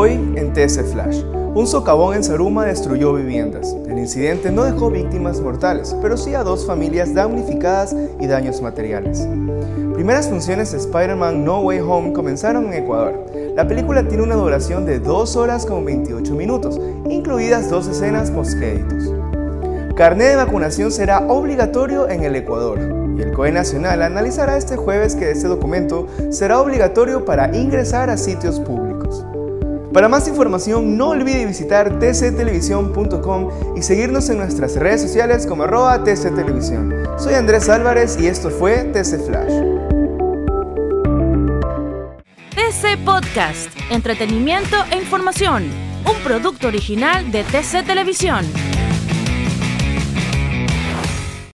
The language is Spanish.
Hoy en TC Flash. Un socavón en Saruma destruyó viviendas. El incidente no dejó víctimas mortales, pero sí a dos familias damnificadas y daños materiales. Primeras funciones de Spider-Man No Way Home comenzaron en Ecuador. La película tiene una duración de 2 horas con 28 minutos, incluidas dos escenas postcréditos. Carnet de vacunación será obligatorio en el Ecuador y el COE Nacional analizará este jueves que este documento será obligatorio para ingresar a sitios públicos. Para más información no olvide visitar tctelevisión.com y seguirnos en nuestras redes sociales como arroba tctelevisión. Soy Andrés Álvarez y esto fue TC Flash. TC Podcast, entretenimiento e información, un producto original de TC Televisión.